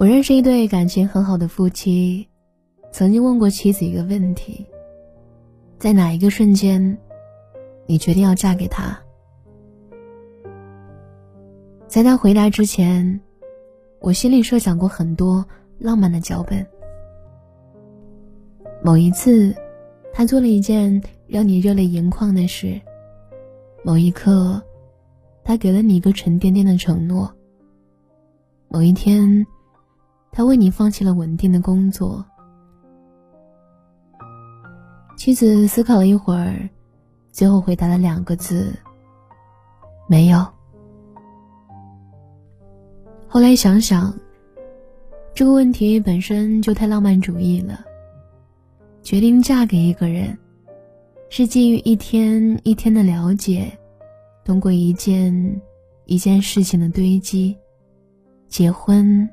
我认识一对感情很好的夫妻，曾经问过妻子一个问题：在哪一个瞬间，你决定要嫁给他？在他回答之前，我心里设想过很多浪漫的脚本。某一次，他做了一件让你热泪盈眶的事；某一刻，他给了你一个沉甸甸的承诺；某一天，他为你放弃了稳定的工作。妻子思考了一会儿，最后回答了两个字：“没有。”后来想想，这个问题本身就太浪漫主义了。决定嫁给一个人，是基于一天一天的了解，通过一件一件事情的堆积。结婚。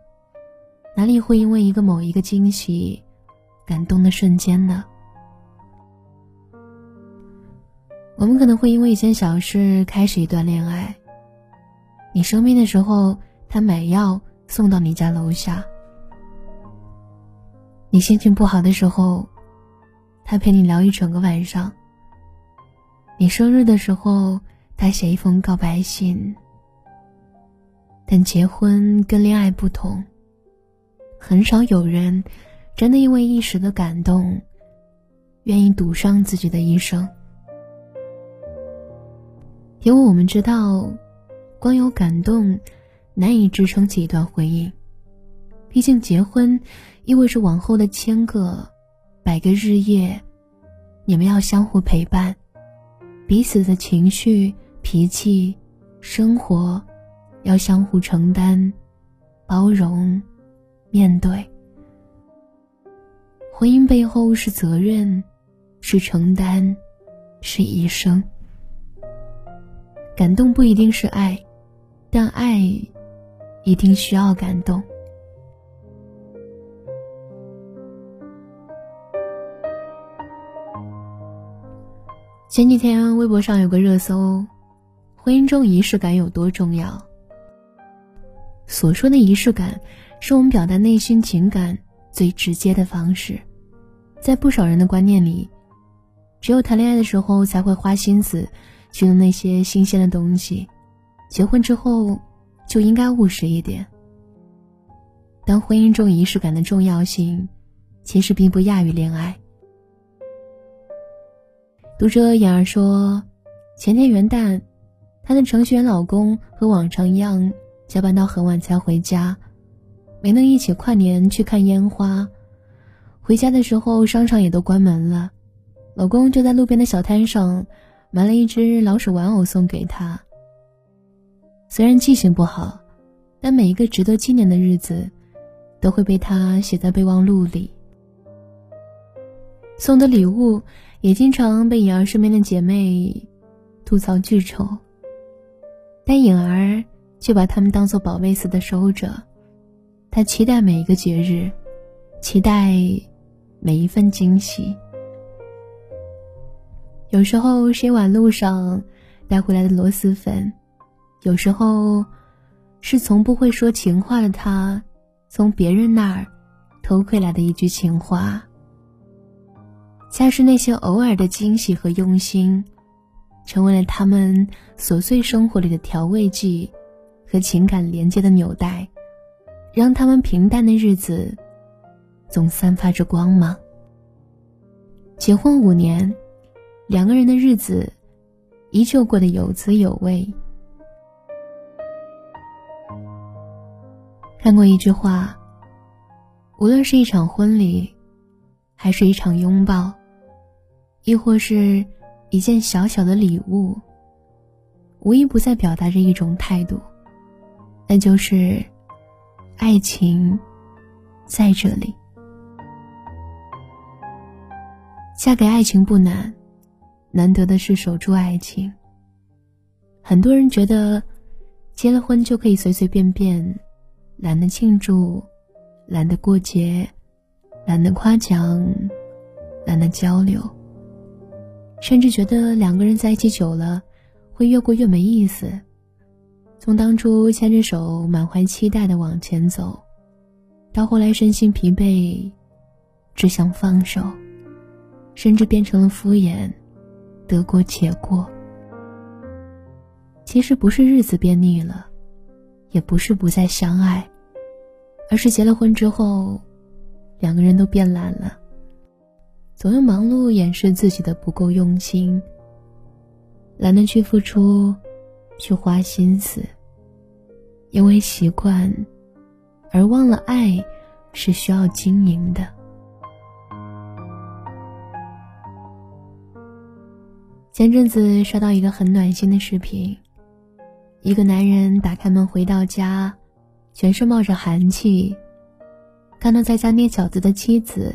哪里会因为一个某一个惊喜，感动的瞬间呢？我们可能会因为一件小事开始一段恋爱。你生病的时候，他买药送到你家楼下；你心情不好的时候，他陪你聊一整个晚上；你生日的时候，他写一封告白信。但结婚跟恋爱不同。很少有人真的因为一时的感动，愿意赌上自己的一生。因为我们知道，光有感动难以支撑起一段婚姻。毕竟结婚意味着往后的千个、百个日夜，你们要相互陪伴，彼此的情绪、脾气、生活，要相互承担、包容。面对婚姻背后是责任，是承担，是一生。感动不一定是爱，但爱一定需要感动。前几天微博上有个热搜：婚姻中仪式感有多重要？所说的仪式感。是我们表达内心情感最直接的方式，在不少人的观念里，只有谈恋爱的时候才会花心思去弄那些新鲜的东西，结婚之后就应该务实一点。但婚姻中仪式感的重要性，其实并不亚于恋爱。读者妍儿说，前天元旦，她的程序员老公和往常一样加班到很晚才回家。没能一起跨年去看烟花，回家的时候商场也都关门了，老公就在路边的小摊上买了一只老鼠玩偶送给她。虽然记性不好，但每一个值得纪念的日子，都会被他写在备忘录里。送的礼物也经常被颖儿身边的姐妹吐槽巨丑，但颖儿却把他们当做宝贝似的收着。他期待每一个节日，期待每一份惊喜。有时候是一碗路上带回来的螺蛳粉，有时候是从不会说情话的他从别人那儿偷窥来的一句情话。恰是那些偶尔的惊喜和用心，成为了他们琐碎生活里的调味剂和情感连接的纽带。让他们平淡的日子，总散发着光芒。结婚五年，两个人的日子，依旧过得有滋有味。看过一句话：，无论是一场婚礼，还是一场拥抱，亦或是一件小小的礼物，无一不在表达着一种态度，那就是。爱情在这里，嫁给爱情不难，难得的是守住爱情。很多人觉得，结了婚就可以随随便便，懒得庆祝，懒得过节，懒得夸奖，懒得交流，甚至觉得两个人在一起久了，会越过越没意思。从当初牵着手满怀期待的往前走，到后来身心疲惫，只想放手，甚至变成了敷衍，得过且过。其实不是日子变腻了，也不是不再相爱，而是结了婚之后，两个人都变懒了，总用忙碌掩饰自己的不够用心，懒得去付出，去花心思。因为习惯，而忘了爱是需要经营的。前阵子刷到一个很暖心的视频，一个男人打开门回到家，全身冒着寒气，看到在家捏饺子的妻子，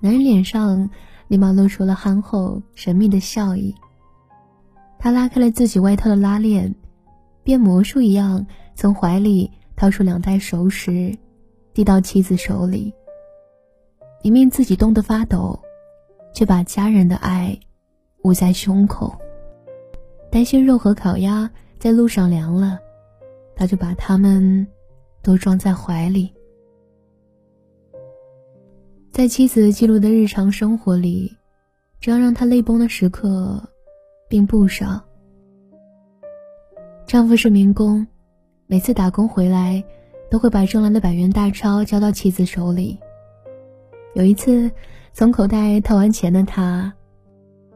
男人脸上立马露出了憨厚神秘的笑意。他拉开了自己外套的拉链，变魔术一样。从怀里掏出两袋熟食，递到妻子手里。明明自己冻得发抖，却把家人的爱捂在胸口。担心肉和烤鸭在路上凉了，他就把它们都装在怀里。在妻子记录的日常生活里，这样让他泪崩的时刻并不少。丈夫是民工。每次打工回来，都会把挣来的百元大钞交到妻子手里。有一次，从口袋掏完钱的他，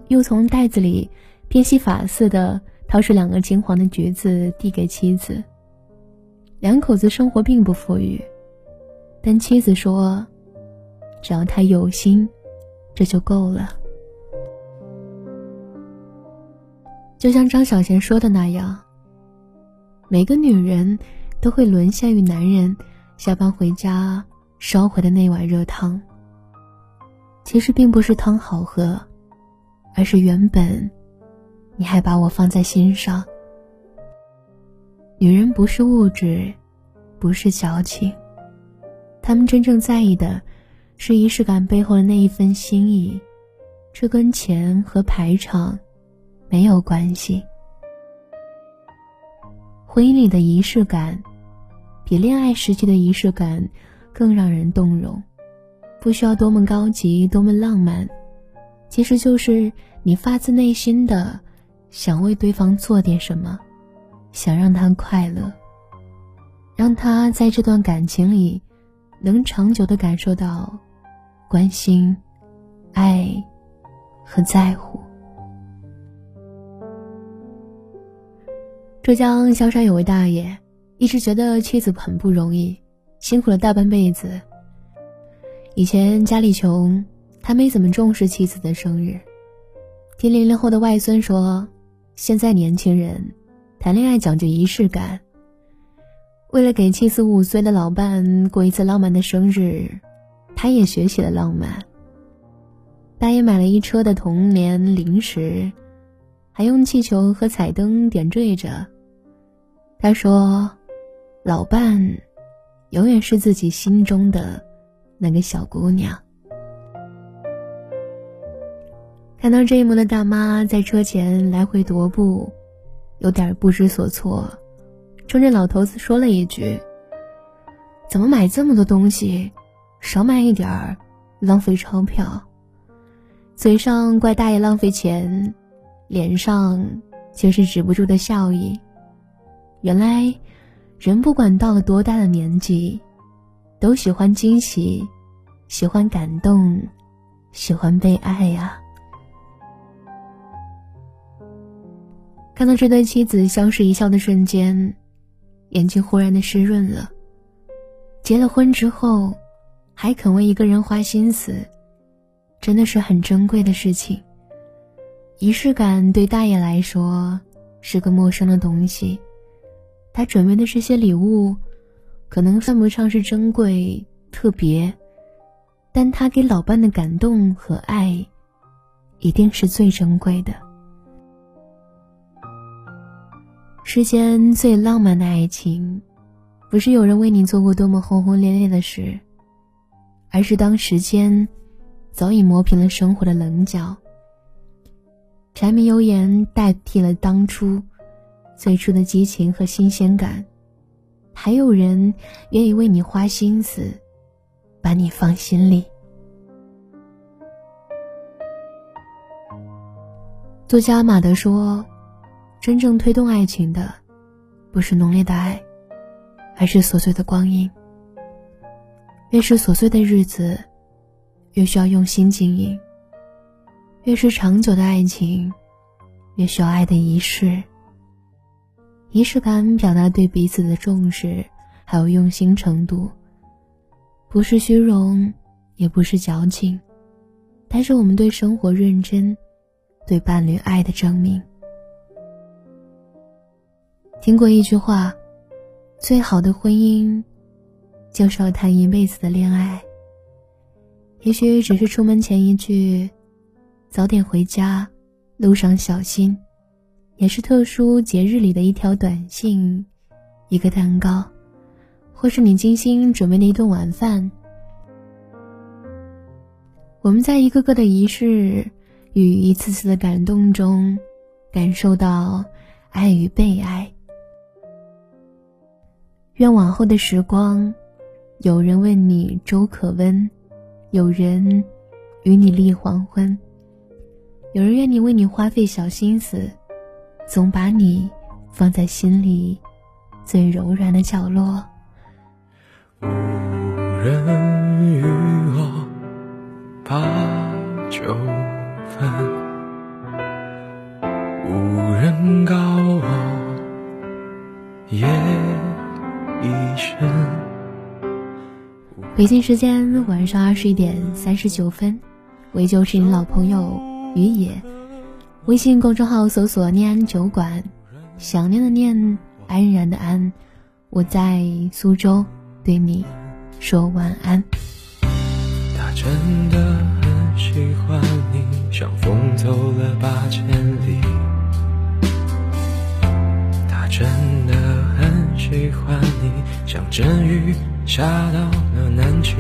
又从袋子里变戏法似的掏出两个金黄的橘子递给妻子。两口子生活并不富裕，但妻子说：“只要他有心，这就够了。”就像张小娴说的那样。每个女人都会沦陷于男人下班回家烧回的那碗热汤。其实并不是汤好喝，而是原本你还把我放在心上。女人不是物质，不是矫情，她们真正在意的是仪式感背后的那一份心意，这跟钱和排场没有关系。婚姻里的仪式感，比恋爱时期的仪式感更让人动容。不需要多么高级、多么浪漫，其实就是你发自内心的想为对方做点什么，想让他快乐，让他在这段感情里能长久的感受到关心、爱和在乎。浙江萧山有位大爷，一直觉得妻子很不容易，辛苦了大半辈子。以前家里穷，他没怎么重视妻子的生日。听零零后的外孙说，现在年轻人谈恋爱讲究仪式感。为了给七十五岁的老伴过一次浪漫的生日，他也学习了浪漫。大爷买了一车的童年零食，还用气球和彩灯点缀着。他说：“老伴，永远是自己心中的那个小姑娘。”看到这一幕的大妈在车前来回踱步，有点不知所措，冲着老头子说了一句：“怎么买这么多东西？少买一点儿，浪费钞票。”嘴上怪大爷浪费钱，脸上却是止不住的笑意。原来，人不管到了多大的年纪，都喜欢惊喜，喜欢感动，喜欢被爱呀。看到这对妻子相视一笑的瞬间，眼睛忽然的湿润了。结了婚之后，还肯为一个人花心思，真的是很珍贵的事情。仪式感对大爷来说是个陌生的东西。他准备的这些礼物，可能算不上是珍贵特别，但他给老伴的感动和爱，一定是最珍贵的。世间最浪漫的爱情，不是有人为你做过多么轰轰烈烈的事，而是当时间早已磨平了生活的棱角，柴米油盐代替了当初。最初的激情和新鲜感，还有人愿意为你花心思，把你放心里。作家马德说：“真正推动爱情的，不是浓烈的爱，而是琐碎的光阴。越是琐碎的日子，越需要用心经营；越是长久的爱情，越需要爱的仪式。仪式感表达对彼此的重视，还有用心程度，不是虚荣，也不是矫情，但是我们对生活认真。”对伴侣爱的证明。听过一句话，最好的婚姻，就是要谈一辈子的恋爱。也许只是出门前一句“早点回家，路上小心”，也是特殊节日里的一条短信、一个蛋糕，或是你精心准备的一顿晚饭。我们在一个个的仪式。与一次次的感动中，感受到爱与被爱。愿往后的时光，有人问你粥可温，有人与你立黄昏，有人愿你为你花费小心思，总把你放在心里最柔软的角落。无人与我把酒。无人告我夜已深。北京时间晚上二十一点三十九分，我依旧是你老朋友于野。微信公众号搜索“念安酒馆”，想念的念，安然的安。我在苏州，对你说晚安。他真的很喜欢你。像风走了八千里，他真的很喜欢你，像阵雨下到了南极。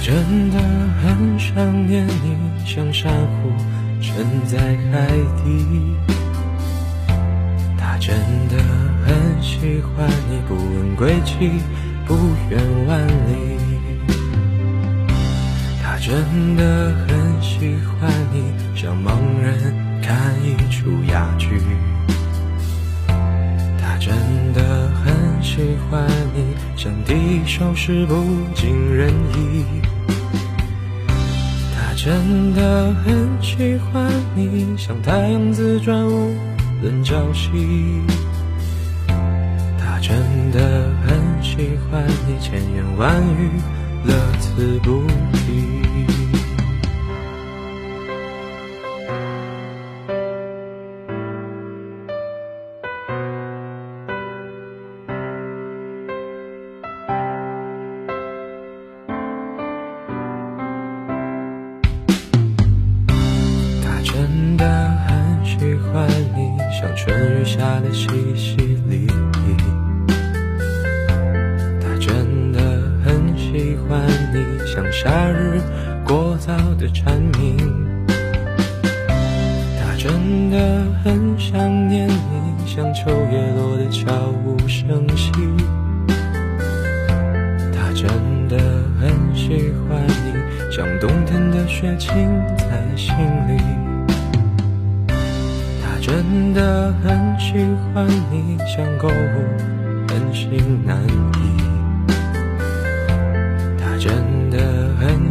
他真的很想念你，像珊瑚沉在海底。他真的很喜欢你，不问归期，不远万里。他真的很喜欢你，像盲人看一出哑剧。他真的喜欢你，像第一首诗不尽人意。他真的很喜欢你，像太阳自转无论朝夕。他真的很喜欢你，千言万语乐此不疲。像夏日过早的蝉鸣。他真的很想念你，像秋叶落的悄无声息。他真的很喜欢你，像冬天的雪浸在心里。真的很喜欢你，像购物很心难移。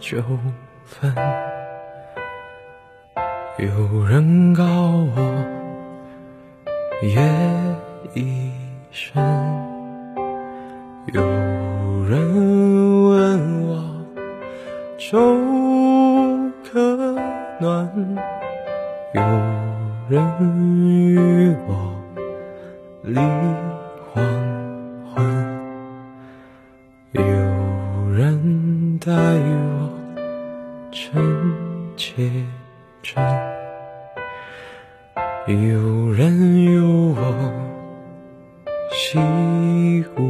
纠纷有人告我夜已深有人问我粥可暖有人深切真有人有我惜别